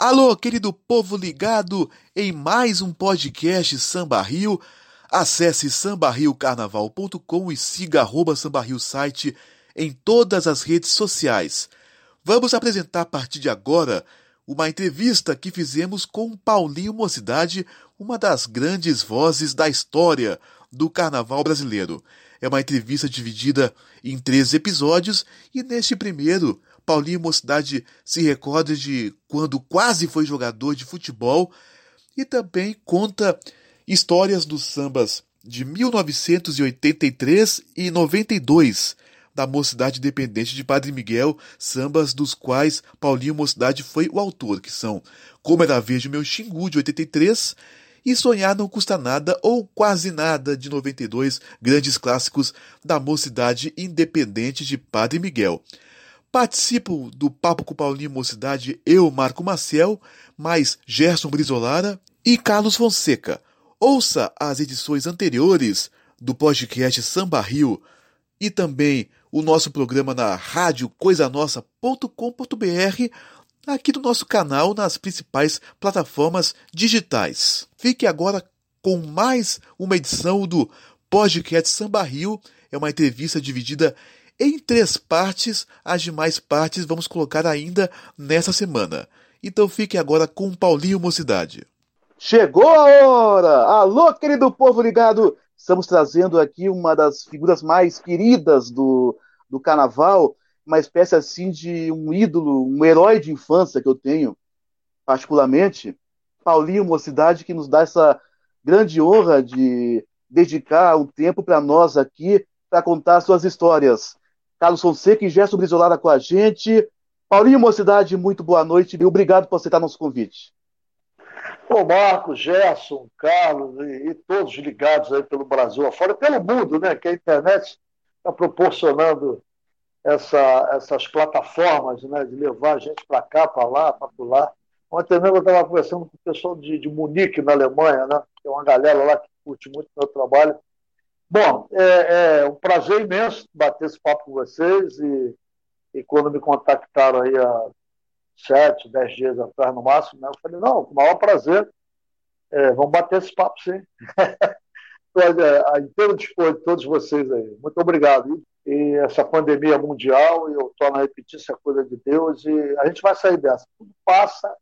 Alô, querido povo ligado em mais um podcast Samba Rio. Acesse sambarriocarnaval.com e siga arroba Rio site em todas as redes sociais. Vamos apresentar a partir de agora uma entrevista que fizemos com Paulinho Mocidade, uma das grandes vozes da história do carnaval brasileiro. É uma entrevista dividida em três episódios e neste primeiro Paulinho Mocidade se recorda de quando quase foi jogador de futebol e também conta histórias dos sambas de 1983 e 92 da Mocidade Independente de Padre Miguel, sambas dos quais Paulinho Mocidade foi o autor, que são Como Era Verde Meu Xingu, de 83, e Sonhar Não Custa Nada ou Quase Nada, de 92, grandes clássicos da Mocidade Independente de Padre Miguel. Participo do Papo com Paulinho Mocidade eu, Marco Maciel, mais Gerson Brizolara e Carlos Fonseca. Ouça as edições anteriores do podcast Samba Rio e também o nosso programa na rádio coisanossa.com.br aqui do nosso canal nas principais plataformas digitais. Fique agora com mais uma edição do podcast Samba Rio. É uma entrevista dividida em três partes. As demais partes vamos colocar ainda nessa semana. Então fique agora com Paulinho Mocidade. Chegou a hora! Alô, querido povo ligado! Estamos trazendo aqui uma das figuras mais queridas do, do carnaval, uma espécie assim de um ídolo, um herói de infância que eu tenho, particularmente, Paulinho Mocidade, que nos dá essa grande honra de dedicar um tempo para nós aqui para contar suas histórias. Carlos Fonseca e Gerson Brizolada com a gente. Paulinho Mocidade, muito boa noite e obrigado por aceitar nosso convite. Ô Marcos, Gerson, Carlos e, e, todos ligados aí pelo Brasil afora, pelo mundo, né? Que a internet está proporcionando essa, essas plataformas né, de levar a gente para cá, para lá, para lá. Ontem mesmo eu estava conversando com o pessoal de, de Munique, na Alemanha, né? Tem uma galera lá que curte muito o meu trabalho. Bom, é, é, um prazer imenso bater esse papo com vocês e, e quando me contactaram aí há sete, dez dias atrás no máximo, né, eu falei, não, com o maior prazer, é, vamos bater esse papo sim. É, inteiro dispor de todos vocês aí. Muito obrigado. E essa pandemia mundial, eu torno a repetir, isso é coisa de Deus, e a gente vai sair dessa. Tudo passa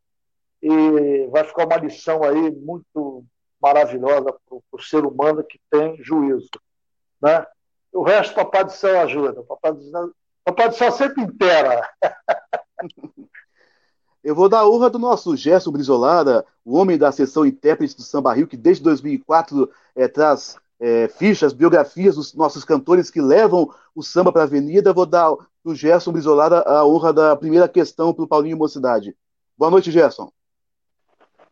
e vai ficar uma lição aí muito maravilhosa para o ser humano que tem juízo. Né? O resto, Papai do Céu ajuda. Papai do Céu, Papai do Céu sempre inteira. Eu vou dar a honra do nosso Gerson Brizolada, o homem da sessão intérprete do Samba Rio, que desde 2004 é, traz é, fichas, biografias dos nossos cantores que levam o samba para a avenida. Vou dar o Gerson Brizolada a honra da primeira questão para o Paulinho Mocidade. Boa noite, Gerson.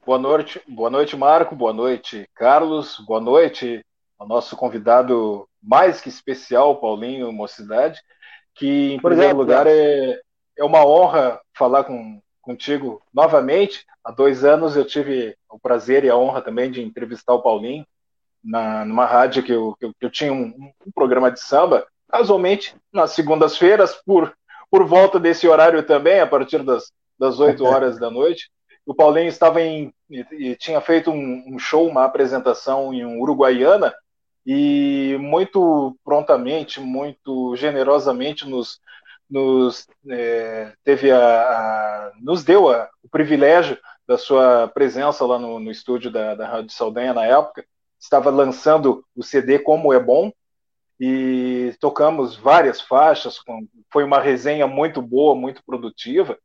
Boa noite, boa noite, Marco. Boa noite, Carlos. Boa noite ao nosso convidado mais que especial, Paulinho Mocidade, que em primeiro lugar é, é uma honra falar com, contigo novamente. Há dois anos eu tive o prazer e a honra também de entrevistar o Paulinho na, numa rádio que eu, que eu, que eu tinha um, um, programa de samba, casualmente nas segundas-feiras, por, por volta desse horário também, a partir das, das 8 horas da noite o Paulinho estava em e, tinha feito um, um, show, uma apresentação em Uruguaiana e muito prontamente, muito generosamente nos, nos é, teve a, a, nos deu a, o privilégio da sua presença lá no, no estúdio da, da Rádio Saldanha na época. Estava lançando o CD Como é Bom e tocamos várias faixas. Foi uma resenha muito boa, muito produtiva.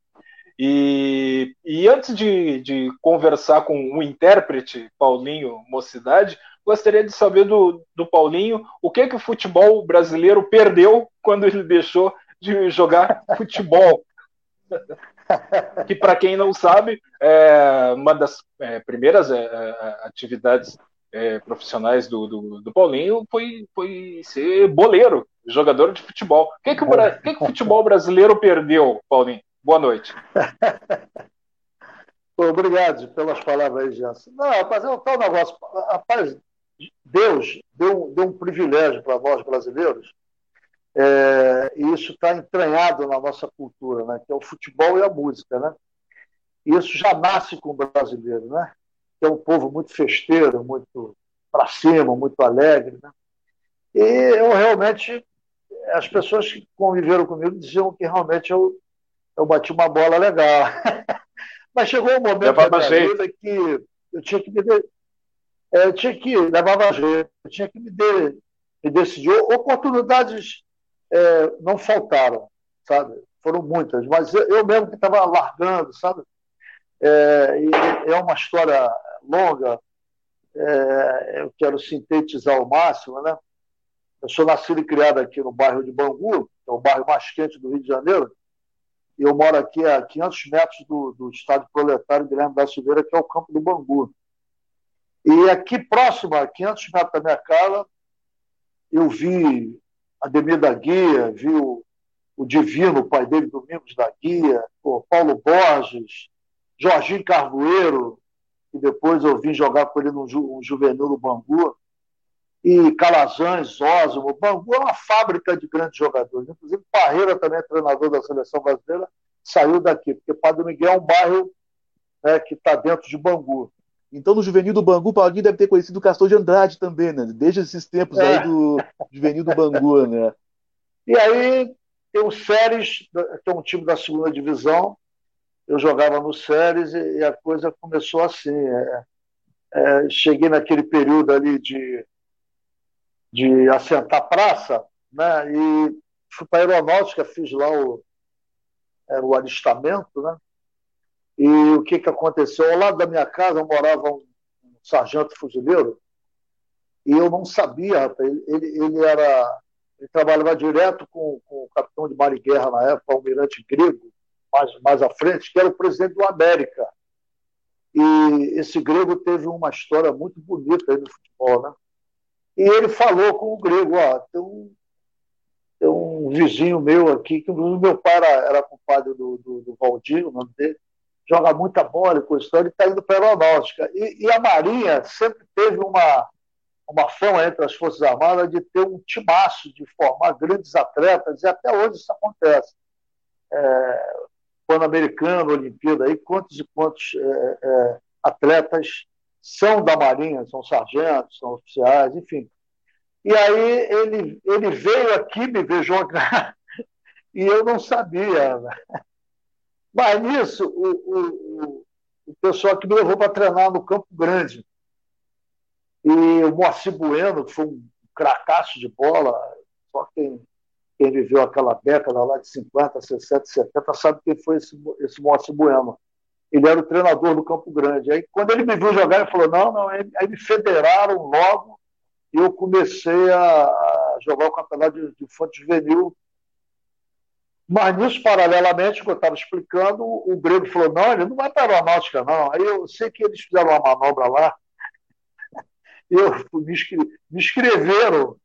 E, e antes de, de, conversar com o intérprete Paulinho Mocidade, gostaria de saber do, do Paulinho o que, que o futebol brasileiro perdeu quando ele deixou de jogar futebol. que, para quem não sabe, é uma das é, primeiras é, é atividades é, profissionais do, do, do, Paulinho foi, foi ser boleiro, jogador de futebol. O que, que, o, que, que o futebol brasileiro perdeu, Paulinho? Boa noite. Obrigado pelas palavras Jansen. Não, rapaz, é um tal negócio. Rapaz, Deus deu, deu um privilégio para nós brasileiros, é, e isso está entranhado na nossa cultura, né, que é o futebol e a música. Né? E isso já nasce com o brasileiro, né? Que é um povo muito festeiro, muito para cima, muito alegre, né? E eu realmente, as pessoas que conviveram comigo diziam que realmente eu, eu bati uma bola legal. Mas chegou um momento da minha vida que eu tinha que me, de... É, eu tinha que levava jeito, eu tinha que me, de... me decidir. Oportunidades é, não faltaram, sabe? Foram muitas, mas eu, eu mesmo que estava largando, sabe? É, é uma história longa, é, eu quero sintetizar ao máximo, né? Eu sou nascido e criado aqui no bairro de Bangu, que é o bairro mais quente do Rio de Janeiro, eu moro aqui a 500 metros do, do estádio proletário Guilherme da Silveira, que é o campo do Bangu. E aqui próximo, a 500 metros da minha casa, eu vi Ademir da Guia, vi o, o Divino, o pai dele, Domingos da Guia, o Paulo Borges, Jorginho Carvoeiro, que depois eu vim jogar com ele no um juvenil do Bangu, e Calazans, Osmo. Bangu é uma fábrica de grandes jogadores. Inclusive, Parreira, também é treinador da seleção brasileira, saiu daqui, porque Padre Miguel é um bairro né, que está dentro de Bangu. Então, no juvenil do Bangu, Paulinho deve ter conhecido o Castor de Andrade também, né? Desde esses tempos é. aí do juvenil do Bangu, né? E aí tem o Séries, que é um time da segunda divisão. Eu jogava no Séries e a coisa começou assim. É, é, cheguei naquele período ali de, de assentar praça, né? E fui para a aeronáutica, fiz lá o, é, o alistamento, né? E o que, que aconteceu? Ao lado da minha casa morava um, um sargento fuzileiro e eu não sabia, rapaz. Ele, ele, era. Ele trabalhava direto com, com o capitão de mar e guerra na época, o almirante grego, mais, mais à frente, que era o presidente do América. E esse grego teve uma história muito bonita aí no futebol, né? E ele falou com o grego, ó, tem um, tem um vizinho meu aqui, que o meu pai era, era compadre do, do, do Valdir, o nome dele, joga muita bola e coisa, ele está indo para a aeronáutica. E, e, a Marinha sempre teve uma, uma fama entre as Forças Armadas de ter um timaço, de formar grandes atletas, e até hoje isso acontece. É, Pan-Americano, Olimpíada, aí, quantos e quantos é, é, atletas são da Marinha, são sargentos, são oficiais, enfim. E aí ele, ele veio aqui me ver jogar e eu não sabia. Né? Mas nisso, o, o, o pessoal que me levou para treinar no Campo Grande. E o Moacir Bueno, que foi um cracaço de bola, só quem, quem viveu aquela década lá de 50, 60, 70 sabe quem foi esse, esse Moacir Bueno. Ele era o treinador do Campo Grande. Aí, quando ele me viu jogar, ele falou: não, não, aí, me federaram logo e eu comecei a, jogar o campeonato de, de fonte juvenil mas nisso, paralelamente, que eu estava explicando, o grego falou: não, ele não vai para a aeronáutica, não. Aí eu sei que eles fizeram uma manobra lá, eu me, me inscreveram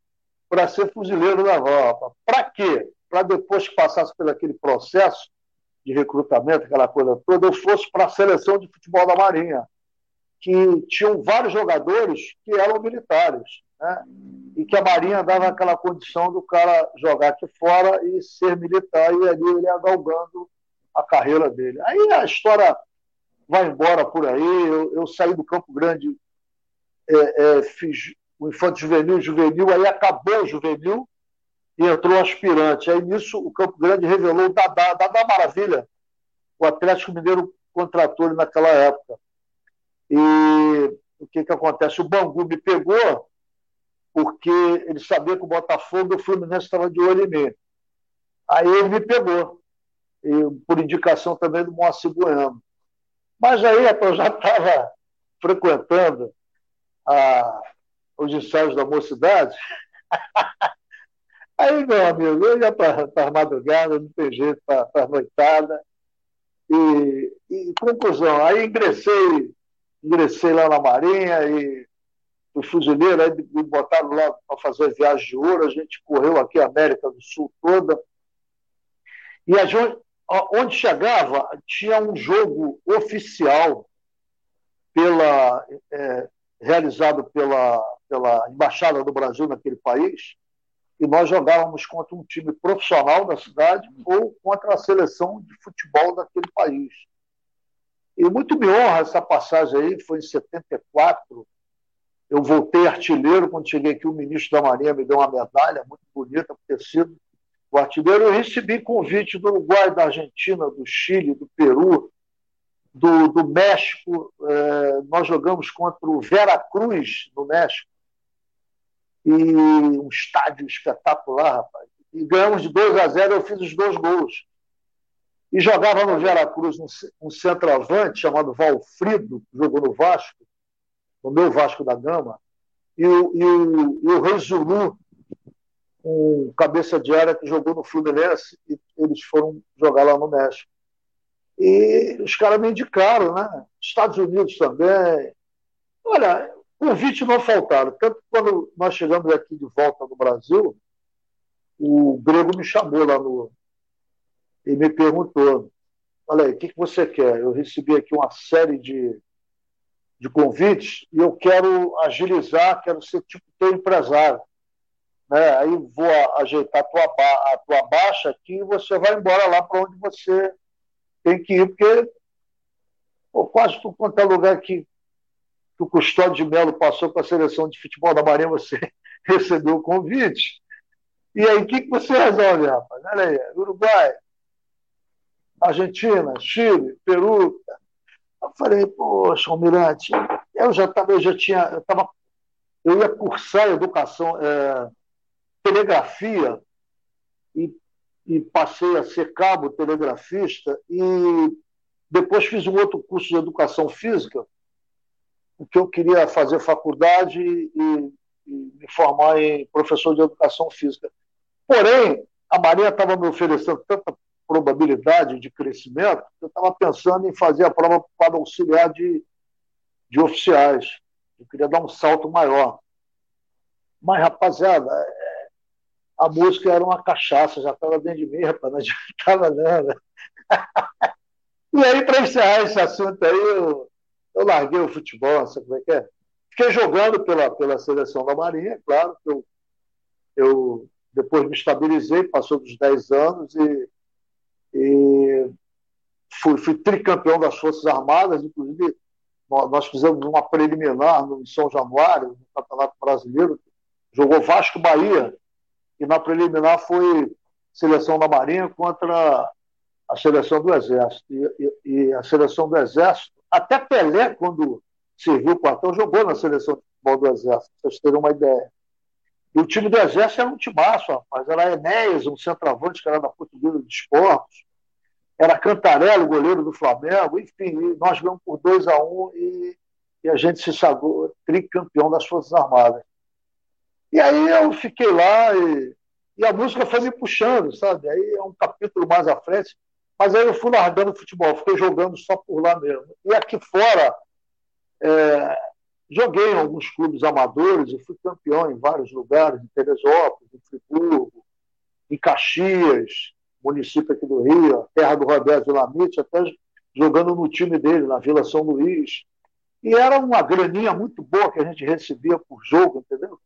para ser fuzileiro naval. Para quê? Para depois que passasse por aquele processo de recrutamento, aquela coisa toda, eu fosse para a seleção de futebol da Marinha, que tinham vários jogadores que eram militares né? e que a Marinha dava aquela condição do cara jogar aqui fora e ser militar, e ali ele ia galgando a carreira dele. Aí a história vai embora por aí. Eu, eu saí do Campo Grande, é, é, fiz o Infante Juvenil, Juvenil, aí acabou o Juvenil e entrou o aspirante. Aí nisso o Campo Grande revelou o Dadá, Dadá Maravilha. O Atlético Mineiro contratou ele naquela época. E o que, que acontece? O Bangu me pegou porque ele sabia que o Botafogo e o Fluminense estavam de olho em mim. Aí ele me pegou, e, por indicação também do Moacir Bueno. Mas aí eu já estava frequentando a, os ensaios da mocidade. Aí, meu amigo, eu ia para a madrugada, não tem jeito, para a noitada. E, e, conclusão, aí ingressei, ingressei lá na Marinha e o fuzileiro, aí me botaram lá para fazer viagem de ouro, a gente correu aqui a América do Sul toda. E a onde chegava, tinha um jogo oficial pela, é, realizado pela, pela Embaixada do Brasil naquele país, e nós jogávamos contra um time profissional da cidade ou contra a seleção de futebol daquele país. E muito me honra essa passagem aí, foi em 74. Eu voltei artilheiro quando cheguei aqui, o ministro da Marinha me deu uma medalha muito bonita por ter sido o artilheiro. Eu recebi convite do Uruguai, da Argentina, do Chile, do Peru, do, do México. É, nós jogamos contra o Vera Cruz, no México. E um estádio espetacular, rapaz. E ganhamos de 2 a 0, eu fiz os dois gols e jogava no Veracruz um, um centroavante chamado Valfrido, que jogou no Vasco, no meu Vasco da Gama, e o, e o, e o Rei Zulu, um cabeça de área que jogou no Fluminense, e eles foram jogar lá no México. E os caras me indicaram, né? Estados Unidos também. Olha, convite não faltaram. Tanto que quando nós chegamos aqui de volta no Brasil, o Grego me chamou lá no, e me perguntou: Olha aí, o que, que você quer? Eu recebi aqui uma série de, de convites e eu quero agilizar, quero ser tipo teu empresário. Né? Aí vou ajeitar a tua, a tua baixa aqui e você vai embora lá para onde você tem que ir, porque pô, quase tudo quanto é lugar que, que o Custódio de Melo passou com a seleção de futebol da Marinha, você recebeu o convite. E aí, o que, que você resolve, rapaz? Olha aí, Uruguai, Argentina, Chile, Peru. Eu falei, poxa, Almirante, eu já estava, eu já tinha, eu tava, eu ia cursar educação, é, telegrafia e, e passei a ser cabo telegrafista e depois fiz um outro curso de educação física, porque eu queria fazer faculdade e, e me formar em professor de educação física. Porém, a Marinha estava me oferecendo tanta probabilidade de crescimento, eu estava pensando em fazer a prova para auxiliar de, de oficiais. Eu queria dar um salto maior. Mas, rapaziada, é, a música era uma cachaça, já estava dentro de mim, rapaz, não adiantava nada. e aí, para encerrar esse assunto aí, eu larguei o futebol, sabe como é que é? Fiquei jogando pela, pela seleção da Marinha, claro, eu, eu depois me estabilizei, passou dos 10 anos e e fui, fui tricampeão das Forças Armadas, inclusive nós fizemos uma preliminar no São Januário, no Campeonato Brasileiro, jogou Vasco Bahia, e na preliminar foi seleção da Marinha contra a seleção do Exército. E, e, e a seleção do Exército, até Pelé, quando serviu o quartel, jogou na seleção de futebol do Exército, para vocês terem uma ideia. E o time do Exército era um timaço, rapaz. Era Enéas, um centroavante que era da Portuguesa de Esportes. Era Cantarello, goleiro do Flamengo. Enfim, nós ganhamos por 2 a 1 um, e, e a gente se sagrou tricampeão das Forças Armadas. E aí eu fiquei lá e, e, a música foi me puxando, sabe? Aí é um capítulo mais à frente. Mas aí eu fui largando o futebol, fiquei jogando só por lá mesmo. E aqui fora, é, Joguei em alguns clubes amadores e fui campeão em vários lugares, em Teresópolis, em Friburgo, em Caxias, município aqui do Rio, terra do Roberto Lamite, até jogando no time dele, na Vila São Luís. E era uma graninha muito boa que a gente recebia por jogo, entendeu?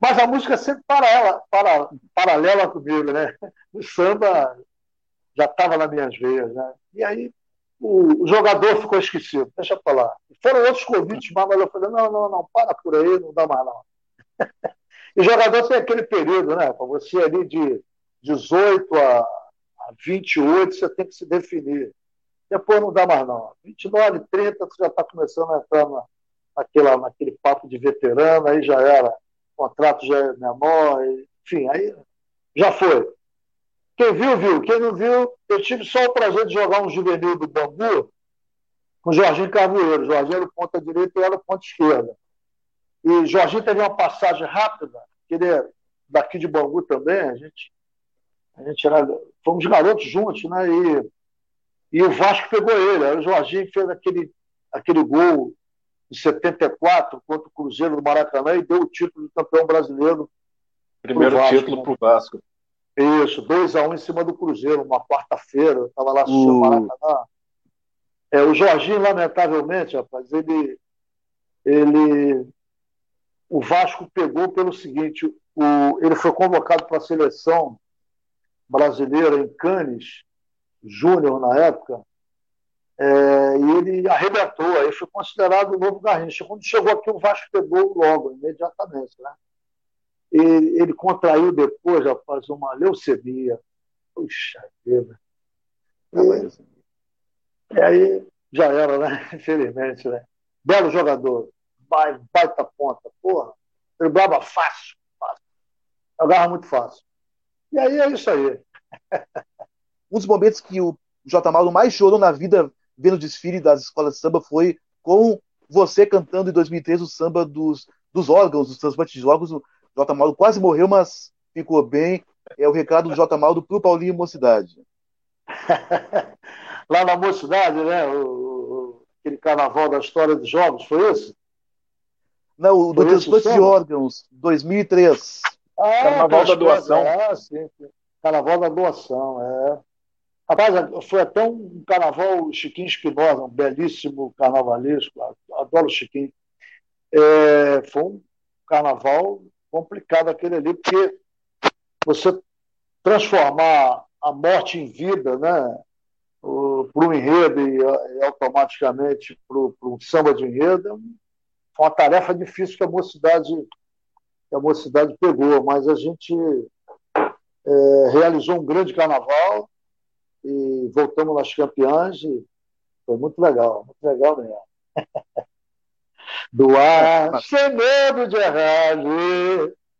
Mas a música sempre para ela, para, paralela comigo, né? O samba já estava nas minhas veias, né? E aí o, jogador ficou esquecido, deixa para lá. Foram outros convites, mas eu falei, não, não, não, para por aí, não dá mais não. e jogador tem aquele período, né? Para você ali de 18 a, a 28, você tem que se definir. Depois não dá mais não. 29, 30, você já está começando a entrar na, naquela, naquele papo de veterano, aí já era, o contrato já é menor, enfim, aí já foi. Quem viu, viu. Quem não viu, eu tive só o prazer de jogar um juvenil do Bambu com o Jorginho Carvoeiro. Jorginho era o ponta direita e eu era o ponta esquerda. E Jorginho teve uma passagem rápida, que ele é daqui de Bangu também, a gente, a gente era, fomos garotos juntos, né? E, e o Vasco pegou ele. O Jorginho fez aquele, aquele gol em 74 contra o Cruzeiro do Maracanã e deu o título de campeão brasileiro. Primeiro Vasco, título para o Vasco. Isso, 2x1 um em cima do Cruzeiro, uma quarta-feira, eu estava lá assistindo o uh. Maracanã. É, o Jorginho, lamentavelmente, rapaz, ele, ele. O Vasco pegou pelo seguinte: o, ele foi convocado para a seleção brasileira em Cannes, Júnior na época, É, e ele arrebentou, aí foi considerado o novo Garrincha. Quando chegou aqui, o Vasco pegou logo, imediatamente. Né? E, ele contraiu depois, rapaz, uma leucemia. Puxa vida. E, e aí já era, né? Infelizmente, né? Belo jogador. Vai, baita ponta, porra. Driblava fácil, fácil. Jogava muito fácil. E aí é isso aí. um dos momentos que o J. Mauro mais chorou na vida vendo o desfile das escolas de samba foi com você cantando em 2013 o samba dos, dos órgãos, dos transplantes de órgãos. O J. Mauro quase morreu, mas ficou bem. É o recado do J. Mauro para o Paulinho Mocidade. Lá na Mocidade, né? O, o, aquele carnaval da história dos jogos, foi isso? Não, o do transplante de órgãos, 2003. Ah, carnaval da doação. É, sim, sim. Carnaval da doação, é. Rapaz, foi até um carnaval Chiquinho Espinosa, um belíssimo carnavalesco, adoro o Chiquinho. É, foi um carnaval complicado aquele ali, porque você transformar a morte em vida, né, para um enredo e, e automaticamente para um samba de enredo, é foi uma tarefa difícil que a mocidade, que a mocidade pegou, mas a gente é, realizou um grande carnaval e voltamos nas campeãs e foi muito legal, muito legal mesmo. Do ar, sem medo de errar,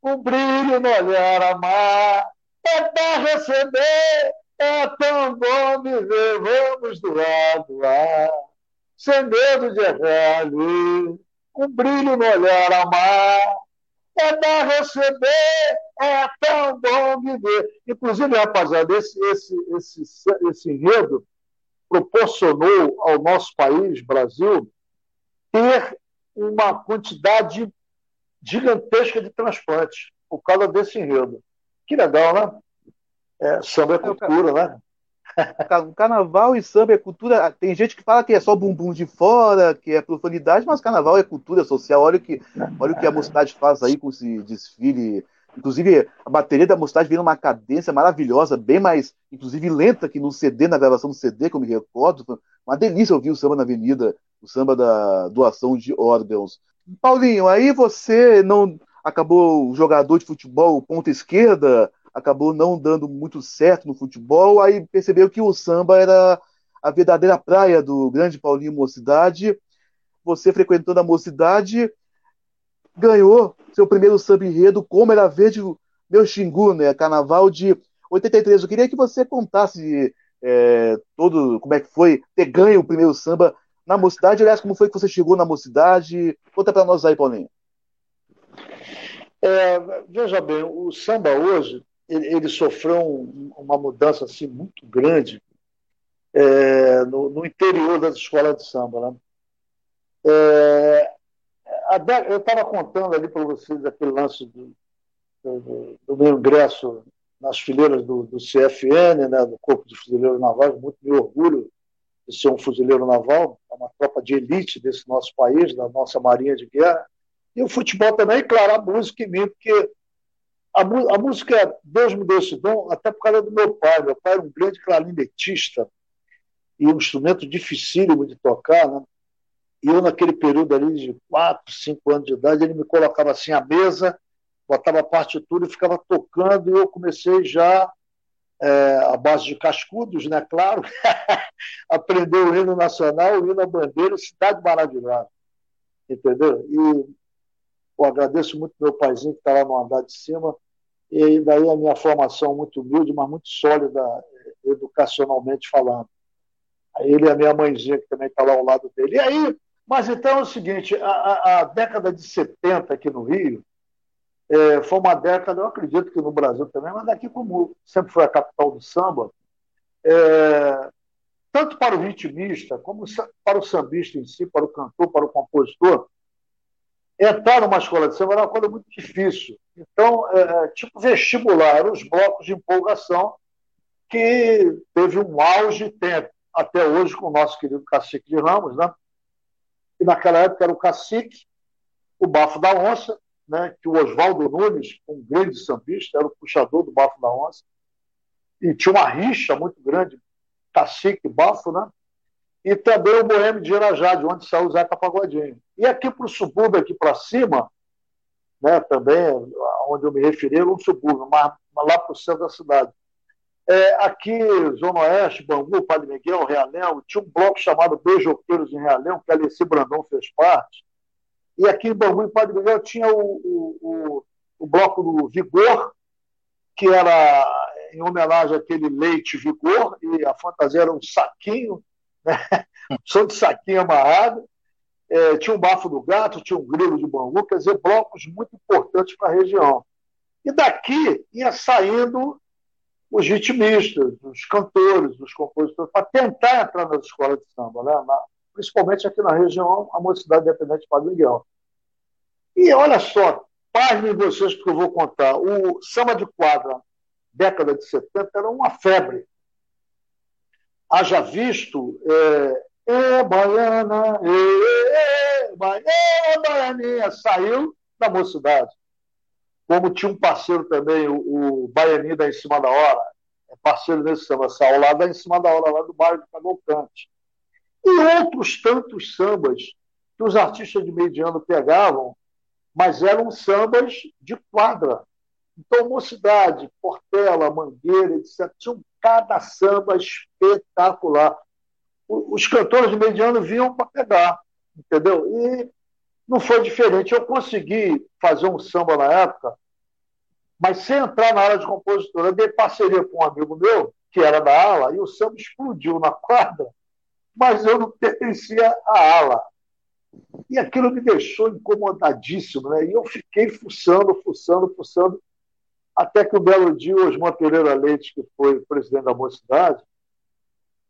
um brilho no olhar amar, é para receber, é tão bom viver, vamos doar, doar, sem medo de errar, um brilho no olhar amar, é dar receber, é tão bom viver. Inclusive, rapaziada, esse, esse, esse, esse enredo proporcionou ao nosso país, Brasil, ter uma quantidade gigantesca de transplantes por causa desse enredo. Que legal, né? É, samba é cultura, né? Carnaval e samba é cultura. Tem gente que fala que é só bumbum de fora, que é profanidade, mas carnaval é cultura social. Olha o que, olha o que a mocidade faz aí com esse desfile. Inclusive, a bateria da mocidade vem numa cadência maravilhosa, bem mais, inclusive, lenta que no CD, na gravação do CD, eu me recordo. Uma delícia ouvir o samba na avenida, o samba da doação de órgãos. Paulinho, aí você não acabou jogador de futebol, ponta esquerda, acabou não dando muito certo no futebol, aí percebeu que o samba era a verdadeira praia do grande Paulinho Mocidade. Você frequentando a Mocidade, ganhou seu primeiro samba enredo, como era verde meu xingu, né? Carnaval de 83. Eu queria que você contasse é, todo como é que foi ter ganho o primeiro samba na Mocidade. Aliás, como foi que você chegou na Mocidade? Conta para nós aí, Paulinho. É, veja bem, o samba hoje ele, ele sofreu um, uma mudança assim muito grande é, no, no, interior das escolas de samba. Né? É, eu estava contando ali para vocês aquele lance do, do, do, meu ingresso nas fileiras do, do CFN, né, do Corpo de Fuzileiros Navais, muito me orgulho de ser um fuzileiro naval, é uma tropa de elite desse nosso país, da nossa Marinha de Guerra. E o futebol também, claro, a música em mim, porque a, a, música Deus me deu esse dom até por causa do meu pai. Meu pai era um grande clarinetista e um instrumento dificílimo de tocar. Né? E eu, naquele período ali de 4, 5 anos de idade, ele me colocava assim à mesa, botava a partitura e ficava tocando. E eu comecei já, é, à base de cascudos, né? claro, aprender o hino nacional, o hino à bandeira, Cidade Maravilhosa. Entendeu? E eu agradeço muito meu paizinho que está lá no andar de cima, e daí a minha formação muito humilde, mas muito sólida educacionalmente falando. Ele e a minha mãezinha, que também está lá ao lado dele. E aí, mas então é o seguinte, a, a década de 70 aqui no Rio é, foi uma década, eu acredito que no Brasil também, mas daqui como sempre foi a capital do samba, é, tanto para o ritmista, como para o sambista em si, para o cantor, para o compositor, entrar numa escola de samba era uma coisa muito difícil. Então, é, tipo vestibular, os blocos de empolgação que teve um auge, tem até hoje com o nosso querido Cacique de Ramos, né? E naquela época era o Cacique, o Bafo da Onça, né? que o Oswaldo Nunes, um grande sambista, era o puxador do Bafo da Onça, e tinha uma rixa muito grande, Cacique Bafo, né? e também o Boêmio de Irajá, de onde saiu o Zeca Pagodinho. E aqui para o subúrbio, aqui para cima, né, também, onde eu me referi, era um subúrbio, mas lá para o centro da cidade. É, aqui, Zona Oeste, Bangu, Padre Miguel, Realengo, tinha um bloco chamado Beijoqueiros em Realengo, que a Alessi Brandão fez parte. E aqui em Bangu e Padre Miguel tinha o, o, o, o bloco do Vigor, que era em homenagem àquele leite Vigor, e a fantasia era um saquinho, né? só de saquinho amarrado. É, tinha um bafo do gato, tinha um grilo de Bangu, quer dizer, blocos muito importantes para a região. E daqui ia saindo os ritmistas, os cantores, os compositores, para tentar entrar nas escolas de samba, né? Na, principalmente aqui na região, a Mocidade Independente de Padre Miguel. E olha só, pasmem vocês porque eu vou contar. O samba de quadra, década de 70, era uma febre. Haja visto, é, é baiana, é, é, é, baianinha, saiu da mocidade como tinha um parceiro também, o, o Baianinho da Em Cima da Hora, é parceiro desse samba, saiu lá da Em Cima da Hora, lá do bairro de Cavalcante. E outros tantos sambas que os artistas de mediano pegavam, mas eram sambas de quadra. Então, Mocidade, Portela, Mangueira, etc., tinham cada samba espetacular. Os cantores de mediano vinham para pegar, entendeu? E não foi diferente. Eu consegui fazer um samba na época, mas sem entrar na área de compositora. Eu dei parceria com um amigo meu, que era da ala, e o samba explodiu na quadra, mas eu não pertencia à ala. E aquilo me deixou incomodadíssimo, né? E eu fiquei fuçando, fuçando, fuçando, até que um belo dia o Osmar Pereira Leite, que foi presidente da mocidade,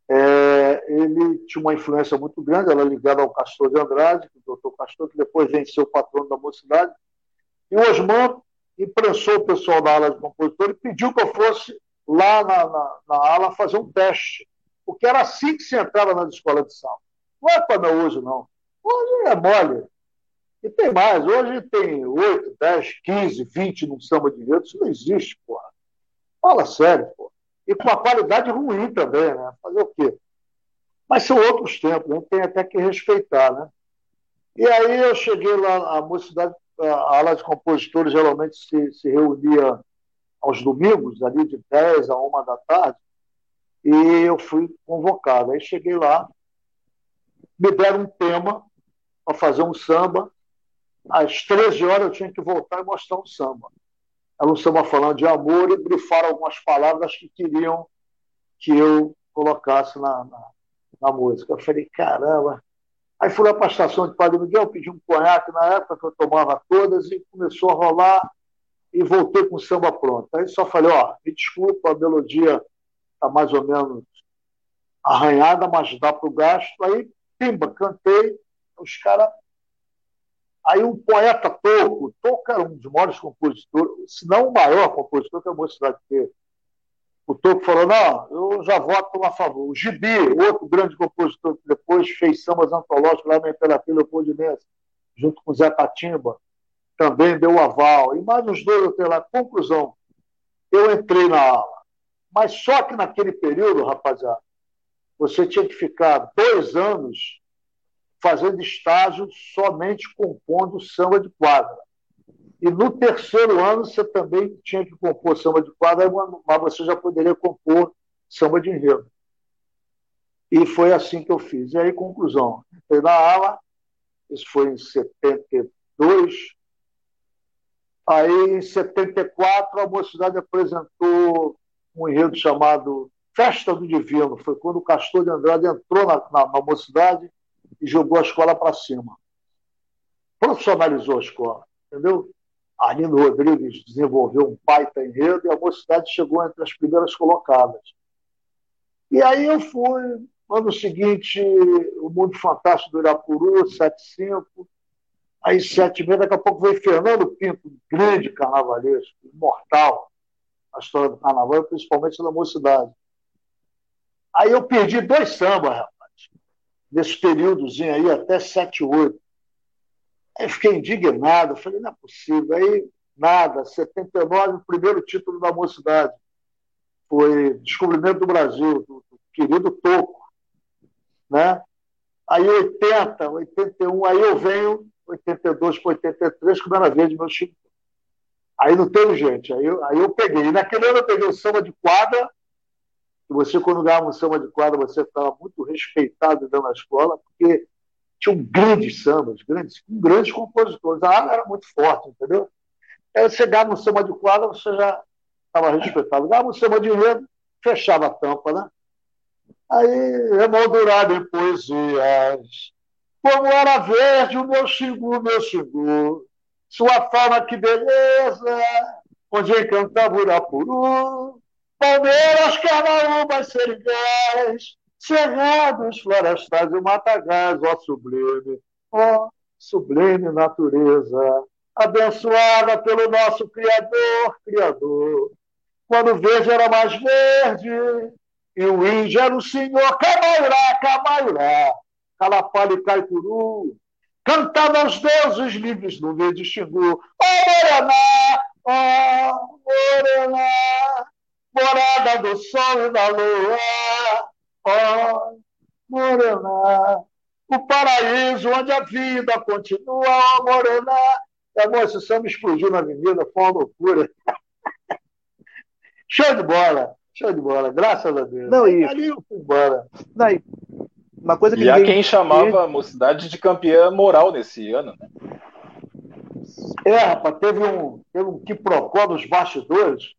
é, ele tinha uma influência muito grande, ela é ligada ao Castor de Andrade, o doutor Castor, que depois venceu o patrono da mocidade. E o Osman imprensou o pessoal da ala de compositor e pediu que eu fosse lá na, na, na ala fazer um teste, porque era assim que se entrava nas escolas de samba. Não é como é hoje, não. Hoje é mole. E tem mais, hoje tem 8, 10, 15, 20 num samba de enredo, isso não existe, porra. Fala sério, porra e com a qualidade ruim também, né? Fazer o quê? Mas são outros tempos, gente tem até que respeitar, né? E aí eu cheguei lá, a mocidade, a ala de compositores geralmente se, se reunia aos domingos, ali de 10 a 1 da tarde, e eu fui convocado. Aí cheguei lá, me deram um tema para fazer um samba. Às 13 horas eu tinha que voltar e mostrar um samba ela estava falando de amor e brifaram algumas palavras que queriam que eu colocasse na, na, na música. Eu falei, caramba. Aí fui lá para a estação de Padre Miguel, pedi um conhaque na época que eu tomava todas e começou a rolar e voltei com o samba pronto. Aí só falei, ó, me desculpa, a melodia está mais ou menos arranhada, mas dá para o gasto. Aí, pimba, cantei, os caras Aí um poeta Toco, Toco era um dos maiores compositores, se não o maior compositor que a mocidade teve. O Toco falou, não, eu já voto a favor. O Gibi, outro grande compositor que depois fez sambas antológicos lá na Imperatriz Leopoldinense, junto com Zé Catimba, também deu aval. E mais uns dois eu tenho lá. Conclusão, eu entrei na aula. Mas só que naquele período, rapaziada, você tinha que ficar dois anos fazendo estágio somente compondo samba de quadra. E no terceiro ano você também tinha que compor samba de quadra, mas você já poderia compor samba de enredo. E foi assim que eu fiz. E aí, conclusão, entrei na ala, isso foi em 72. Aí, em 74, a mocidade apresentou um enredo chamado Festa do Divino. Foi quando o Castor de Andrade entrou na, na, na mocidade e jogou a escola para cima. Profissionalizou a escola, entendeu? Arlindo Rodrigues desenvolveu um baita enredo e a mocidade chegou entre as primeiras colocadas. E aí eu fui, ano seguinte, o Mundo Fantástico do Irapuru, 75, aí 76, daqui a pouco veio Fernando Pinto, grande carnavalesco, imortal, a história do carnaval, principalmente da mocidade. Aí eu perdi dois sambas, nesse períodozinho aí, até 7, 8. Aí fiquei indignado, falei, não é possível. Aí, nada, 79, o primeiro título da mocidade. Foi Descobrimento do Brasil, do, do querido Toco. né? Aí 80, 81, aí eu venho 82 para 83, com a vez de meu Chico. Aí não teve gente, aí eu, aí eu peguei. E naquele ano eu peguei o samba de quadra, que você, quando ganhava um samba de quadra, você ficava muito respeitado dentro da escola, porque tinham grandes sambas, grandes, grandes compositores. A área era muito forte, entendeu? Aí você ganhava um samba de quadra, você já estava respeitado. Ganhava um samba de enredo, fechava a tampa, né? Aí, emoldurar em poesias. Como era verde o meu xingu, meu xingu. Sua forma, que beleza. Onde encantava Urapuru. Palmeiras, Carnaúbas, Serigás. Cerrados, florestais e matagais, ó sublime, ó sublime natureza, abençoada pelo nosso Criador, Criador. Quando o verde era mais verde, e o índio era o senhor Camaiurá, Camaiurá, Calapalho e Caipuru, cantava aos deuses livres no verde xingu. Ó oh, do sol e da lua, ó oh, Morená, o paraíso onde a vida continua, ó oh, Morená. Amor, esse samba explodiu na avenida, foi uma loucura. Show de bola. Show de bola, graças a Deus. Não, e... Ali eu fui embora. Não, e... Uma coisa que e há quem chamava a mocidade de campeã moral nesse ano, né? É, rapaz, teve um, teve um quiprocó dos bastidores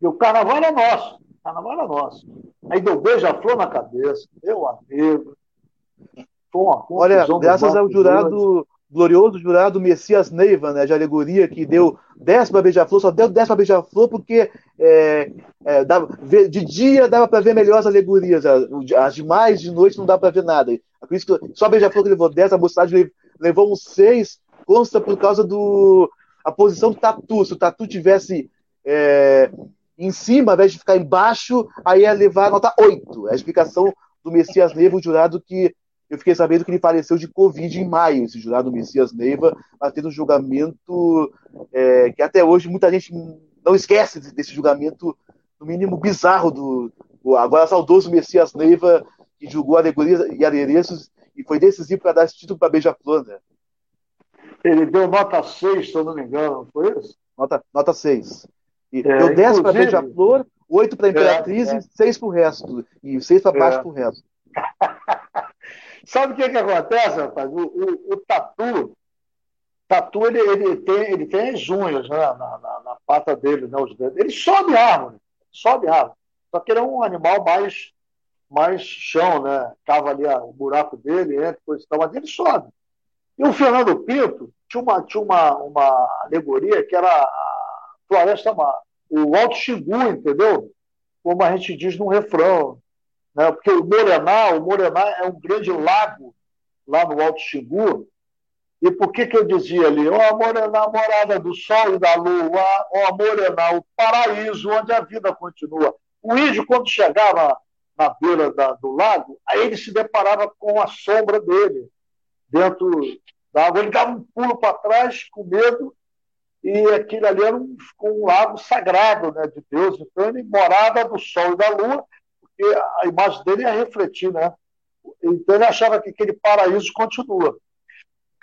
e o carnaval era nosso. O carnaval era nosso. Aí deu beija-flor na cabeça, meu amigo. Olha, graças ao jurado glorioso jurado Messias Neiva, né, de alegoria, que deu décima beija-flor, só deu décima beija-flor porque é, é, dava, de dia dava para ver melhor as alegorias, as demais de noite não dá para ver nada. É por isso que só a beija-flor que levou 10, a mocidade levou uns 6, consta por causa do a posição do tatu. Se o tatu tivesse é, em cima, ao invés de ficar embaixo, aí ia levar a nota 8. É a explicação do Messias Neiva, o jurado que eu fiquei sabendo que ele faleceu de Covid em maio, esse jurado Messias Neiva, tendo um julgamento é, que até hoje muita gente não esquece desse julgamento, no mínimo bizarro, do, agora saudoso Messias Neiva, que julgou alegorias e adereços e foi decisivo para dar esse título para Beija-Flor. Né? Ele deu nota 6, se eu não me engano, não foi isso? Nota, nota 6. É, deu 10 para Beija-Flor, 8 para Imperatriz é, é. e 6 para o resto. E 6 para baixo é. para o resto. Sabe o que, que acontece, rapaz? O, o, o tatu, tatu ele, ele, tem, ele tem as unhas né, na, na, na pata dele, né, os dedos. Ele sobe árvore, sobe árvore. Só que ele é um animal mais, mais chão, né? Cava ali o buraco dele, entra, coisa e tal, mas ele sobe. E o Fernando Pinto tinha uma, tinha uma, uma alegoria que era a floresta, o Alto Xingu, entendeu? Como a gente diz no refrão né? porque o Morená, o Morená é um grande lago lá no Alto Xingu. E por que, que eu dizia ali, ó oh, Morená, morada do sol e da lua, ó oh, Morená, o paraíso onde a vida continua. O índio, quando chegava na beira da, do lago, aí ele se deparava com a sombra dele dentro da água. Ele dava um pulo para trás com medo e aquilo ali era um, um lago sagrado né, de Deus. Então, ele morada do sol e da lua, porque a imagem dele ia refletir, né? Então ele achava que aquele paraíso continua.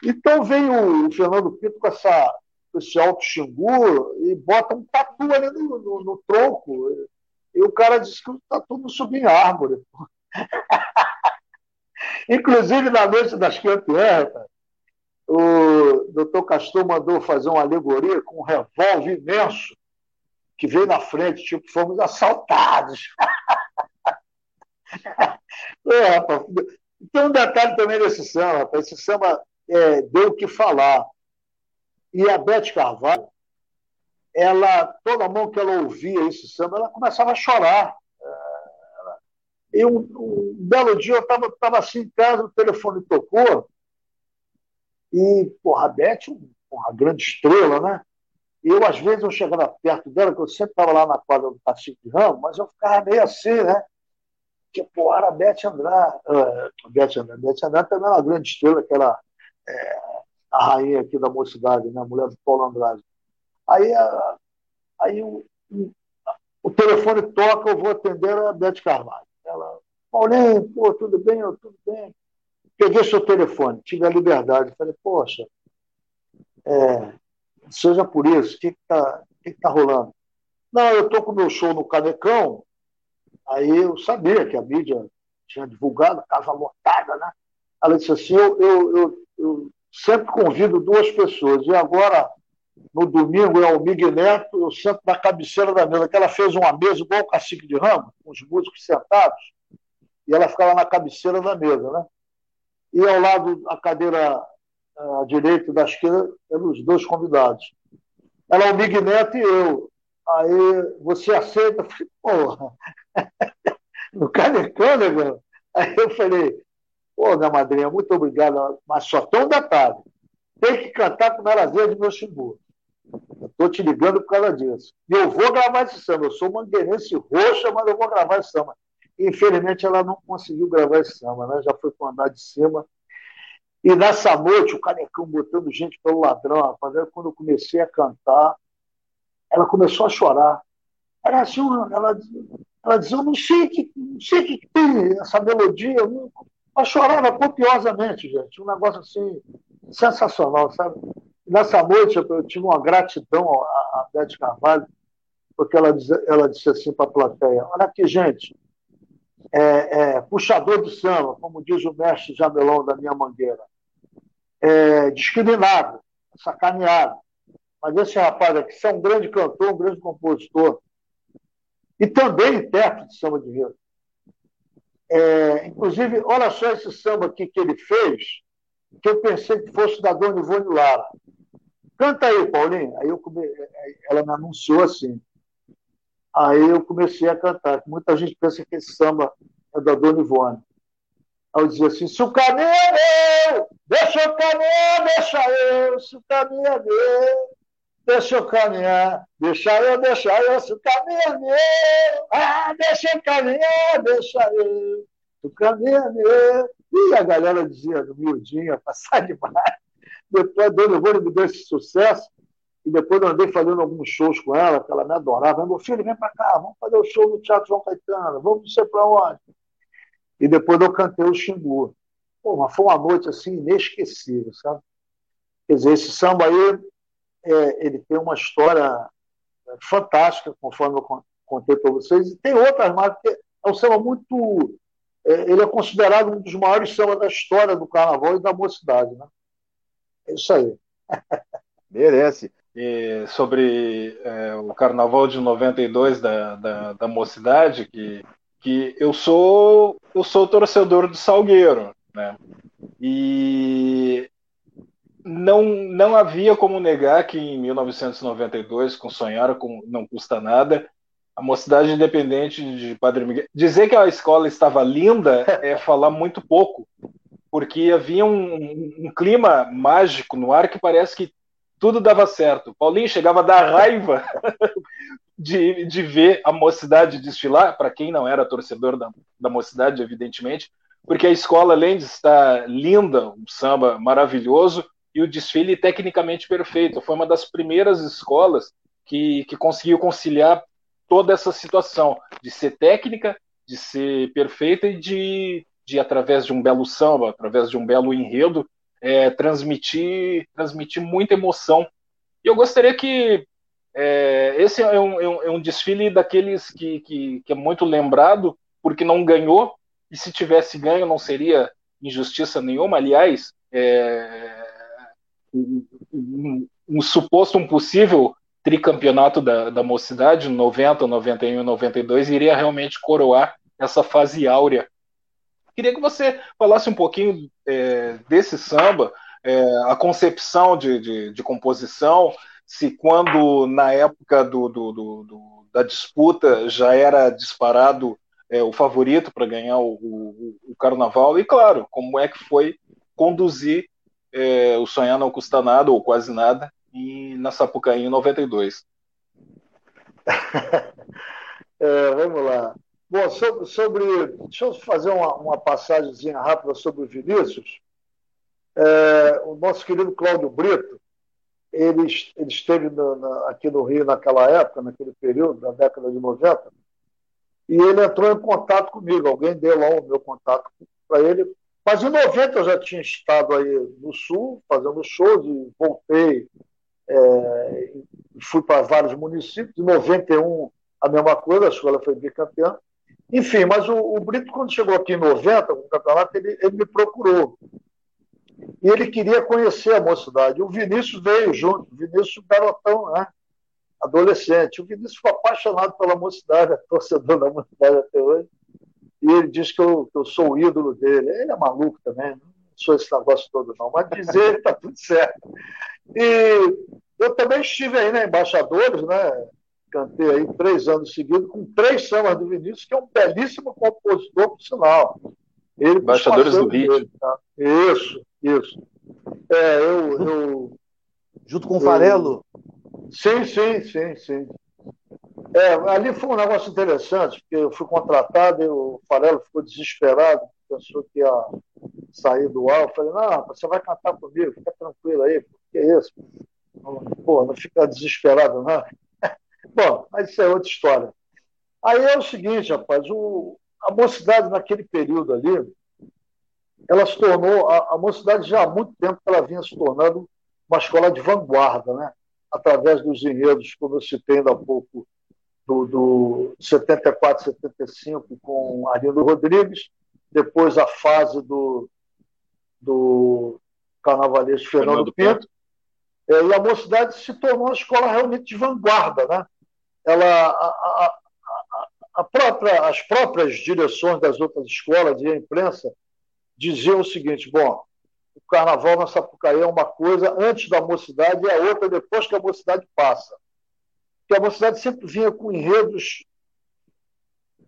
Então vem o Fernando Pinto com, essa, esse alto xingu e bota um tatu ali no, no, no tronco. E o cara disse que o tatu não subia em árvore. Inclusive, na noite das campeãs, o doutor Castor mandou fazer uma alegoria com um revólver imenso que veio na frente, tipo, fomos assaltados. é, rapaz. Tem um detalhe também desse samba, rapaz. Esse samba é, deu o que falar. E a Beth Carvalho, ela, toda mão que ela ouvia esse samba, ela começava a chorar. E um, um belo dia eu estava tava assim em casa, o telefone tocou, e, porra, a Beth, uma grande estrela, né? Eu, às vezes, eu chegava perto dela, que eu sempre estava lá na quadra do Cacique de Ramos, mas eu ficava meio assim, né? que porra, a Beth Andrade, uh, Beth Andrade, Beth Andrade também é uma grande estrela, aquela é, a rainha aqui da mocidade, né, a mulher do Paulo Andrade. Aí, aí o, o, telefone toca, eu vou atender a Beth Carvalho. Ela Paulinho, pô, tudo bem? Eu, tudo bem. Peguei seu telefone, tive a liberdade. Falei, poxa, é, seja por isso, o que está que que tá rolando? Não, eu estou com meu show no Canecão, aí eu sabia que a mídia tinha divulgado, casa lotada, né? Ela disse assim, eu, eu, eu, eu sempre convido duas pessoas, e agora no domingo é o Miguel Neto, eu sento na cabeceira da mesa, que ela fez uma mesa igual o Cacique de Ramos, com os músicos sentados, e ela ficava na cabeceira da mesa, né? E ao lado, a cadeira à direita e da esquerda, eram os dois convidados. Ela é o Miguel Neto e eu. Aí, você aceita? Eu falei, porra, no Canecão, negão? Aí eu falei, pô, minha madrinha, muito obrigado, mas só um detalhe. Tem que cantar com Narazinha de meu Xingu. Estou te ligando por causa disso. E eu vou gravar esse samba. Eu sou mangueirense roxa, mas eu vou gravar esse samba. Infelizmente, ela não conseguiu gravar esse samba, né? já foi para andar de cima. E nessa noite, o Canecão botando gente pelo ladrão, rapaz, quando eu comecei a cantar, ela começou a chorar. Era assim, ela, ela dizia, eu não sei que, não sei que tem essa melodia. Ela chorava copiosamente, gente. Um negócio assim, sensacional, sabe? nessa noite eu tive uma gratidão à Beth Carvalho, porque ela, diz, ela disse assim para a plateia: Olha aqui, gente, é, é, puxador de samba, como diz o mestre Jamelão da minha mangueira, é, discriminado, sacaneado. Mas esse rapaz aqui é um grande cantor, um grande compositor, e também intérprete de samba de rio. É, inclusive, olha só esse samba aqui que ele fez, que eu pensei que fosse da Dona Ivone Lara. Canta aí, Paulinho. Aí eu come... ela me anunciou assim. Aí eu comecei a cantar. Muita gente pensa que esse samba é da Dona Ivone. Aí eu dizia assim: se o caminho é meu, deixa eu caminhar, deixa eu. Se o caminho é meu, deixa eu caminhar, deixa eu, deixa eu. Se o caminho é meu, ah, deixa eu caminhar, deixa eu. Se o caminho é meu. E a galera dizia, no miudinho, passar demais. Depois a Dona Ivone me deu esse sucesso, e depois eu andei fazendo alguns shows com ela, que ela me adorava. Meu filho, vem para cá, vamos fazer o show no Teatro João Caetano, vamos sei para onde. E depois eu cantei o Xingu. Pô, mas foi uma noite assim inesquecível, sabe? Quer dizer, esse samba aí, é, ele tem uma história fantástica, conforme eu contei para vocês, e tem outras mais, porque é um samba muito. É, ele é considerado um dos maiores sambas da história do carnaval e da mocidade, né? É isso aí. Merece. E sobre é, o Carnaval de 92 da, da, da mocidade, que, que eu sou eu sou torcedor do Salgueiro, né? E não, não havia como negar que em 1992, com Sonhar com Não Custa Nada, a Mocidade Independente de Padre Miguel. Dizer que a escola estava linda é falar muito pouco, porque havia um, um, clima mágico no ar que parece que tudo dava certo. Paulinho chegava a dar raiva de, de ver a mocidade desfilar, para quem não era torcedor da, da mocidade, evidentemente, porque a escola, além de estar linda, um samba maravilhoso, e o desfile tecnicamente perfeito. Foi uma das primeiras escolas que, que conseguiu conciliar toda essa situação de ser técnica, de ser perfeita e de de através de um belo samba, através de um belo enredo, é, transmitir, transmitir muita emoção. E eu gostaria que é, esse é um, é um, é desfile daqueles que, que, que, é muito lembrado porque não ganhou, e se tivesse ganho não seria injustiça nenhuma. Aliás, é, um, um, um, suposto, um possível tricampeonato da, da mocidade, 90, 91 e 92, iria realmente coroar essa fase áurea Queria que você falasse um pouquinho é, desse samba, é, a concepção de, de, de, composição, se quando na época do, do, do, da disputa já era disparado é, o favorito para ganhar o, o, o, carnaval, e claro, como é que foi conduzir é, o Sonhar Não Custa Nada, ou quase nada, na Sapucaí em 92. é, vamos lá. Bom, sobre, sobre, deixa eu fazer uma, uma rápida sobre o Vinícius. É, o nosso querido Cláudio Brito, ele, ele esteve no, na, aqui no Rio naquela época, naquele período, da década de 90, E ele entrou em contato comigo, alguém deu lá o meu contato para ele. Mas em 90 eu já tinha estado aí no Sul, fazendo shows, e voltei, é, fui para vários municípios. Em 91, a mesma coisa, a escola foi bicampeã. Enfim, mas o, o Brito, quando chegou aqui em 90, no campeonato, ele, ele me procurou. E ele queria conhecer a mocidade. O Vinícius veio junto, o Vinícius garotão, né? adolescente. O Vinícius ficou apaixonado pela mocidade, é torcedor da mocidade até hoje. E ele diz que eu, que eu sou o ídolo dele. Ele é maluco também, não sou esse negócio todo, não. Mas dizer está tudo certo. E eu também estive aí na Embaixadores, né? Cantei aí três anos seguidos com três sambas do Vinícius, que é um belíssimo compositor, por sinal. Ele, Embaixadores do Rio. Tá? Isso, isso. É, eu, eu, Junto com o Farelo? Sim, sim, sim, sim. É, ali foi um negócio interessante, porque eu fui contratado e o Farelo ficou desesperado, pensou que ia sair do ar. Eu falei, não, você vai cantar comigo, fica tranquilo aí, que é isso? Pô, não fica desesperado, não. Bom, mas isso é outra história. Aí é o seguinte, rapaz, o, a mocidade naquele período ali, ela se tornou, a, a mocidade já há muito tempo ela vinha se tornando uma escola de vanguarda, né? através dos enredos, como eu citei ainda há pouco, do, do 74, 75, com Arlindo Rodrigues, depois a fase do, do carnavalesco Fernando, Fernando Pinto, é, e a mocidade se tornou uma escola realmente de vanguarda. Né? Ela, a, a, a própria, as próprias direções das outras escolas e a imprensa diziam o seguinte: bom, o carnaval na Sapucaí é uma coisa antes da mocidade e a outra depois que a mocidade passa. Porque a mocidade sempre vinha com enredos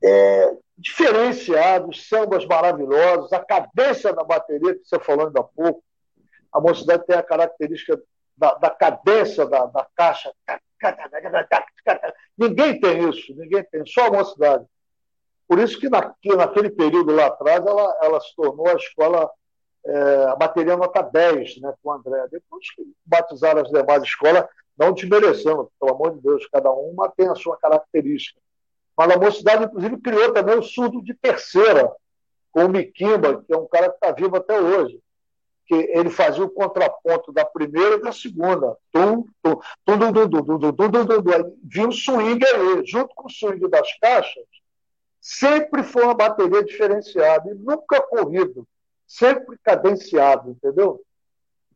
é, diferenciados, sambas maravilhosos, a cadência da bateria, que você falou ainda há pouco. A mocidade tem a característica da, da cadência da, da caixa. Ninguém tem isso, ninguém tem, só a mocidade. Por isso que, na, que naquele período lá atrás ela, ela se tornou a escola é, a bateria nota 10 né, com o André. Depois que batizaram as demais escolas, não desmerecendo, pelo amor de Deus, cada uma tem a sua característica. Mas a mocidade, inclusive, criou também o surdo de terceira, com o Miquimba, que é um cara que está vivo até hoje. Que ele fazia o contraponto da primeira e da segunda. Tum, tum, tum, swing aí, junto com o swing das caixas, sempre foi uma bateria diferenciada e nunca corrido sempre cadenciado, entendeu?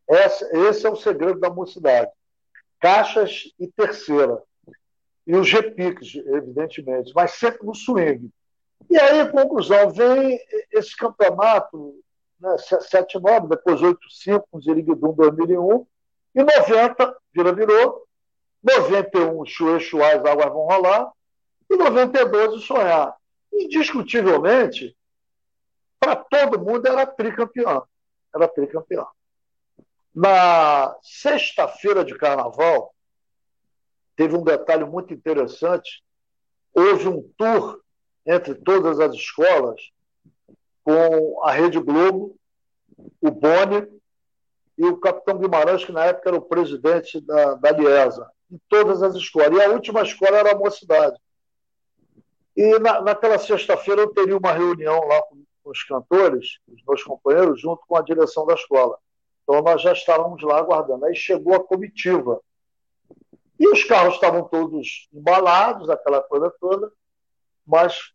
Esse, esse é o segredo da mocidade. Caixas e terceira. E os repiques, evidentemente, mas sempre no swing. E aí, conclusão, vem esse campeonato, né, 7-9, depois 8-5, com Ziriguidum 2001, e 90, vira virou, 91, Chue Chua, as águas vão rolar, e 92, o Sonhar. Indiscutivelmente, para todo mundo era tricampeão. Era tricampeão. Na sexta-feira de carnaval, teve um detalhe muito interessante. Houve um tour entre todas as escolas com a Rede Globo, o Boni e o capitão Guimarães, que na época era o presidente da, da Liesa, em todas as escolas. E a última escola era a Mocidade. E na, naquela sexta-feira eu teria uma reunião lá com com os cantores, os meus companheiros, junto com a direção da escola. Então nós já estávamos lá aguardando. Aí chegou a comitiva. E os carros estavam todos embalados, aquela coisa toda, mas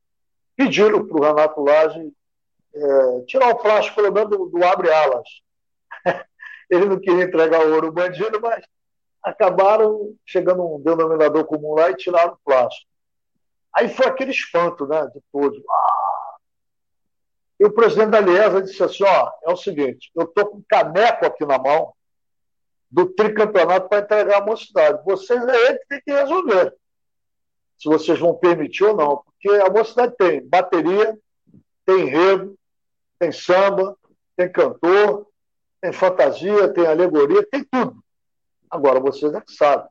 pediram para o Renato Lage é, tirar o plástico, pelo menos, do, do abre-alas. Ele não queria entregar o ouro bandido, mas acabaram chegando um denominador comum lá e tiraram o plástico. Aí foi aquele espanto né, de todos. E o presidente da Liesa disse assim: ó, é o seguinte, eu estou com um caneco aqui na mão do tricampeonato para entregar a mocidade. Vocês é ele que tem que resolver se vocês vão permitir ou não. Porque a mocidade tem bateria, tem enredo, tem samba, tem cantor, tem fantasia, tem alegoria, tem tudo. Agora vocês é que sabem.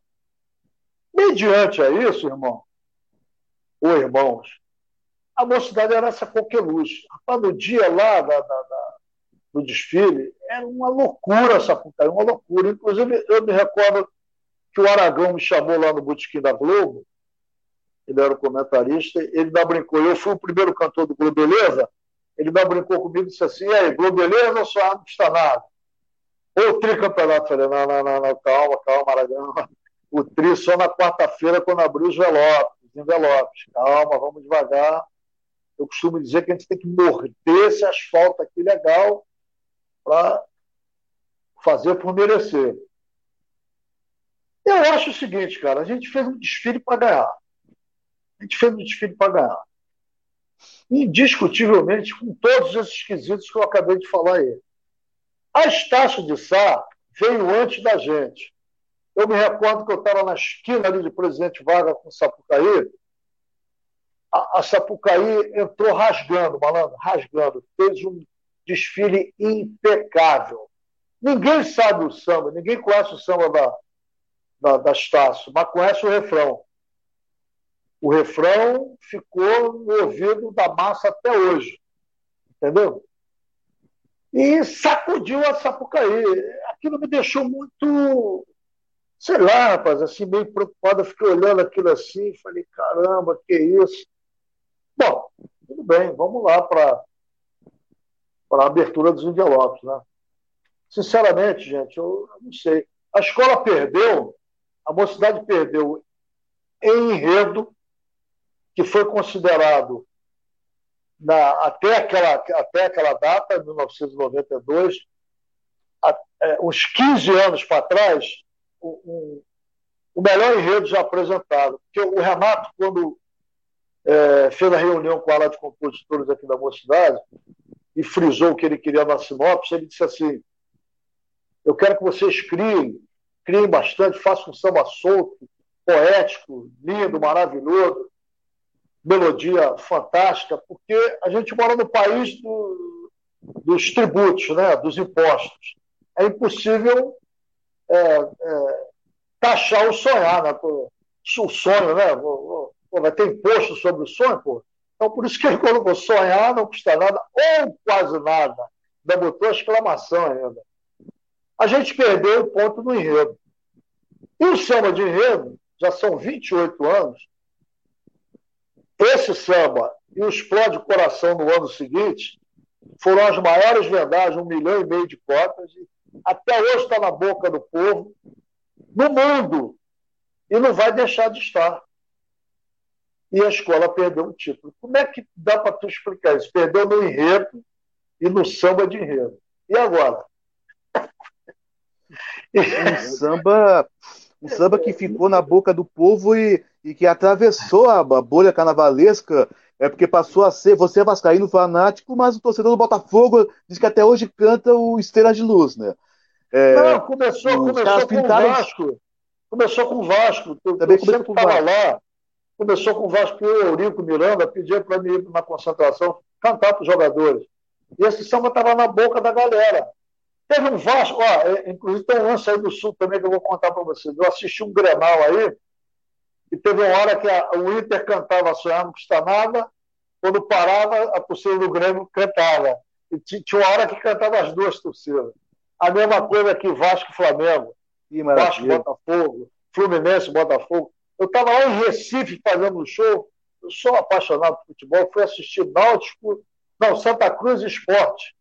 Mediante a isso, irmão, ou irmãos, a mocidade era essa coqueluche. Rapaz, no dia lá da, da, da, do desfile, era uma loucura essa putaria, uma loucura. Inclusive, eu me recordo que o Aragão me chamou lá no Botequim da Globo, ele era o comentarista, ele ainda brincou, eu fui o primeiro cantor do Globo Beleza, ele ainda brincou comigo e disse assim, e aí, Globo Beleza ou só não está nada? Ou tricampeonato? Falei, não, não, não, não, calma, calma, Maragão. O tri só na quarta-feira, quando abriu os envelopes, envelopes. Calma, vamos devagar. Eu costumo dizer que a gente tem que morder esse asfalto aqui legal para fazer por merecer. Eu acho o seguinte, cara, a gente fez um desfile para ganhar. A gente fez um desfile para ganhar. Indiscutivelmente, com todos esses quesitos que eu acabei de falar aí. A Estácio de Sá veio antes da gente. Eu me recordo que eu estava na esquina ali de Presidente Vargas com Sapucaí. A, a Sapucaí entrou rasgando, malandro, rasgando. Fez um desfile impecável. Ninguém sabe o samba, ninguém conhece o samba da, da, da Estácio, mas conhece o refrão. O refrão ficou no ouvido da massa até hoje. Entendeu? E sacudiu a Sapucaí. Aquilo me deixou muito, sei lá, rapaz, assim, meio preocupado. Eu fiquei olhando aquilo assim, falei, caramba, que isso? Bom, tudo bem, vamos lá para a abertura dos envelopes, né? Sinceramente, gente, eu não sei. A escola perdeu, a mocidade perdeu em enredo, que foi considerado na, até, aquela, até aquela data, 1992, a, é, uns 15 anos para trás, o, o melhor enredo já apresentado. Porque o Renato, quando é, fez a reunião com a ala de compositores aqui da mocidade e frisou o que ele queria na sinopse, ele disse assim: Eu quero que vocês criem, criem bastante, façam um samba solto, poético, lindo, maravilhoso, melodia fantástica, porque a gente mora no país do, dos tributos, né, dos impostos. É impossível é, é, taxar o sonhar, né? o sonho, né? Vai ter imposto sobre o sonho, pô. Então, por isso que ele colocou sonhar não custa nada, ou quase nada. Ainda botou a exclamação ainda. A gente perdeu o ponto do enredo. E o samba de enredo, já são 28 anos, esse samba e o Explode Coração no ano seguinte foram as maiores vendagens, um milhão e meio de e até hoje está na boca do povo, no mundo, e não vai deixar de estar. E a escola perdeu o título. Como é que dá para tu explicar isso? Perdeu no enredo e no samba de enredo. E agora? Um samba, um samba que ficou na boca do povo e, e que atravessou a bolha carnavalesca, é porque passou a ser, você é vascaíno fanático, mas o torcedor do Botafogo diz que até hoje canta o Estrela de Luz, né? É, Não, começou, começou com o Vasco. Começou com o Vasco. Também começou com o Vasco. lá. Começou com o Vasco o Eurico Miranda pedia para mim ir na concentração cantar para os jogadores. E esse samba estava na boca da galera. Teve um Vasco, ó, é, inclusive tem um lance aí do Sul também que eu vou contar para vocês. Eu assisti um Grenal aí, e teve uma hora que a, o Inter cantava Sonhar não custa nada, quando parava, a torcida do Grêmio cantava. E tinha uma hora que cantava as duas torcidas. A mesma coisa que Vasco e Flamengo. E Vasco Botafogo, Fluminense Botafogo. Eu estava lá em Recife fazendo um show. Eu sou apaixonado por futebol, fui assistir Náutico, não, Santa Cruz Esporte.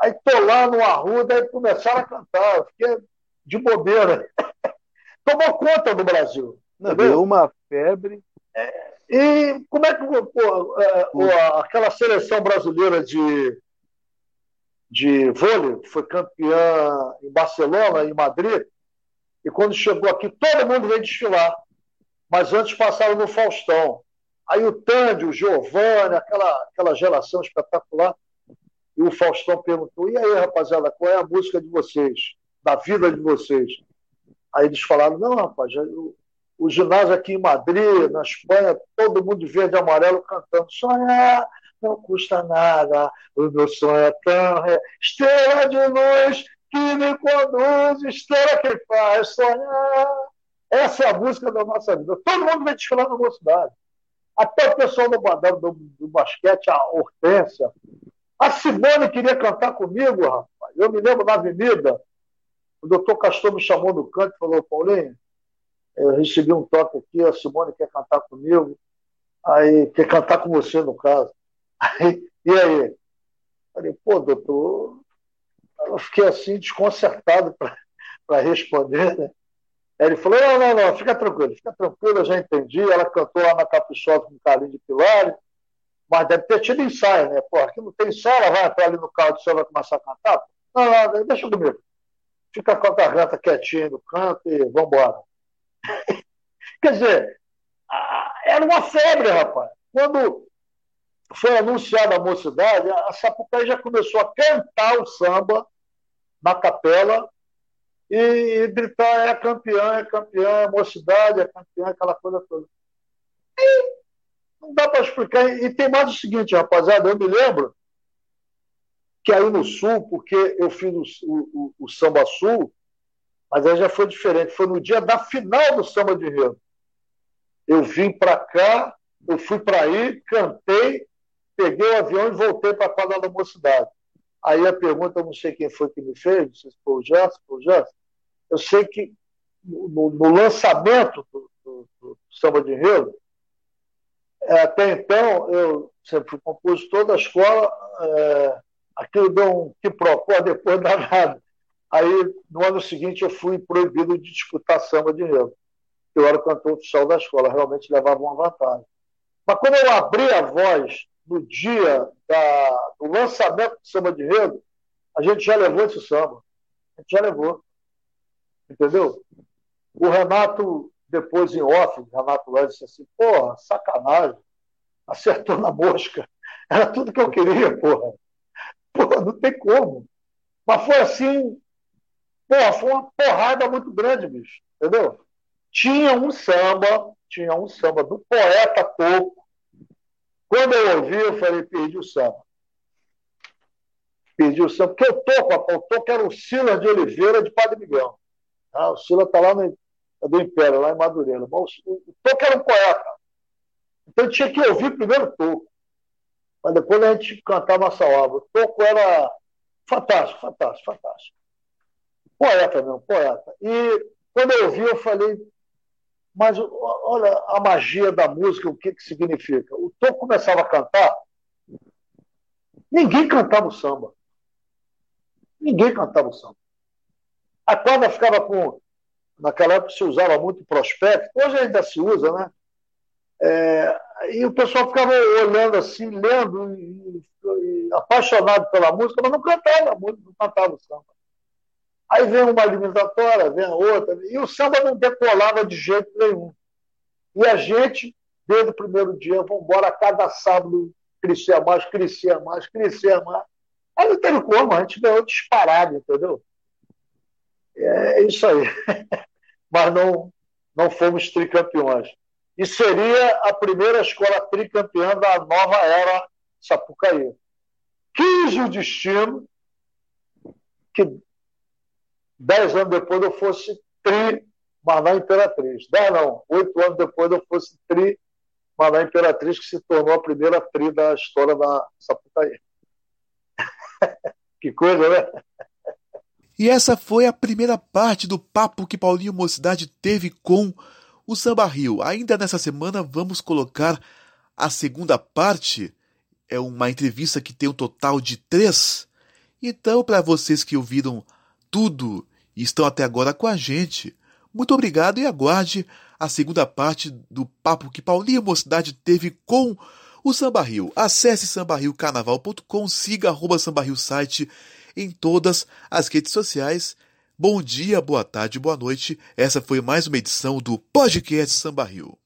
Aí tô lá no Arruda e começaram a cantar. Eu fiquei de bobeira. Tomou conta do Brasil. Não, deu uma febre. É, e como é que pô, é, hum. aquela seleção brasileira de, de vôlei, que foi campeã em Barcelona, em Madrid, e quando chegou aqui, todo mundo veio desfilar. Mas antes passaram no Faustão. Aí o Tandy, o Giovanni, aquela, aquela geração espetacular. E o Faustão perguntou: e aí, rapaziada, qual é a música de vocês? Da vida de vocês? Aí eles falaram: não, rapaz, eu, o ginásio aqui em Madrid, na Espanha, todo mundo de verde e amarelo cantando. Sonhar não custa nada, o meu sonho é tão. É estrela de luz que me conduz, estrela que faz sonhar. Essa é a música da nossa vida. Todo mundo vai desfilar na mocidade. Até o pessoal do, do, do basquete, a Hortência. A Simone queria cantar comigo, rapaz. Eu me lembro na avenida, o doutor Castor me chamou no canto e falou, Paulinho, eu recebi um toque aqui, a Simone quer cantar comigo. Aí, quer cantar com você, no caso. Aí, e aí? Falei, pô, doutor, eu fiquei assim, desconcertado para responder, né? Aí ele falou, não, não, não, fica tranquilo, fica tranquilo, eu já entendi. Ela cantou lá na Caprichosa com o Carlinhos de Pilar, mas deve ter tido ensaio, né? Pô, aqui não tem ensaio, ela vai entrar ali no carro do senhor vai começar a cantar? Não, não, deixa comigo. Fica com a garganta quietinha no canto e vambora. Quer dizer, era uma febre, rapaz. Quando foi anunciada a mocidade, a Sapucaí já começou a cantar o samba na capela e, e gritar é campeã, é campeã, é mocidade, é campeã, aquela coisa toda. E não dá para explicar. E tem mais o seguinte, rapaziada, eu me lembro que aí no Sul, porque eu fiz o, o, o Samba Sul, mas aí já foi diferente. Foi no dia da final do Samba de Rio. Eu vim para cá, eu fui para aí, cantei, peguei o avião e voltei para a quadra da mocidade. Aí a pergunta, eu não sei quem foi que me fez, não sei se foi o Gerson, foi o Gerson. Eu sei que no, no lançamento do, do, do, Samba de Rio, é, até então, eu sempre fui compositor da escola, é, aquilo deu um que propôs depois da nada. Aí, no ano seguinte, eu fui proibido de disputar samba de Rio eu era o cantor oficial da escola, realmente levava uma vantagem. Mas quando eu abri a voz no dia da, do lançamento do samba de rego, a gente já levou esse samba. A gente já levou. Entendeu? O Renato, depois em off, o Renato Lé disse assim: porra, sacanagem. Acertou na mosca. Era tudo que eu queria, porra. Porra, não tem como. Mas foi assim. Porra, foi uma porrada muito grande, bicho. Entendeu? Tinha um samba, tinha um samba do poeta Toco. Quando eu ouvi, eu falei, perdi o samba. Perdi o samba, porque o Toco, o Toco era o Silas de Oliveira de Padre Miguel. Ah, o Silas está lá no, do Império, lá em Madureira. O, o Toco era um poeta. Então tinha que ouvir primeiro o Toco. Mas depois a gente cantava nossa obra. O Toco era fantástico, fantástico, fantástico. Poeta mesmo, poeta. E quando eu ouvi, eu falei, mas olha a magia da música, o que, que significa. O Tom começava a cantar, ninguém cantava o samba. Ninguém cantava o samba. A quadra ficava com. Naquela época se usava muito prospecto, hoje ainda se usa, né? É, e o pessoal ficava olhando assim, lendo, e, e, apaixonado pela música, mas não cantava não cantava o samba. Aí vem uma eliminatória, vem a outra, e o samba não decolava de jeito nenhum. E a gente, desde o primeiro dia, vamos embora, cada sábado crescia mais, crescia mais, crescia mais. Aí não teve como, a gente ganhou disparado, entendeu? É isso aí. Mas não, não fomos tricampeões. E seria a primeira escola tricampeã da nova era Sapucaí. Quis o destino que dez anos depois eu fosse tri, mas na Imperatriz. Dez não, oito anos depois eu fosse tri, mas na Imperatriz, que se tornou a primeira tri da história da Sapucaí. que coisa, né? E essa foi a primeira parte do papo que Paulinho Mocidade teve com o Samba Rio. Ainda nessa semana vamos colocar a segunda parte. É uma entrevista que tem um total de três. Então, para vocês que ouviram tudo e estão até agora com a gente. Muito obrigado e aguarde a segunda parte do papo que Paulinho Mocidade teve com o Samba Rio. Acesse sambarriocarnaval.com, siga arroba Samba Rio site em todas as redes sociais. Bom dia, boa tarde, boa noite. Essa foi mais uma edição do podcast Samba Rio.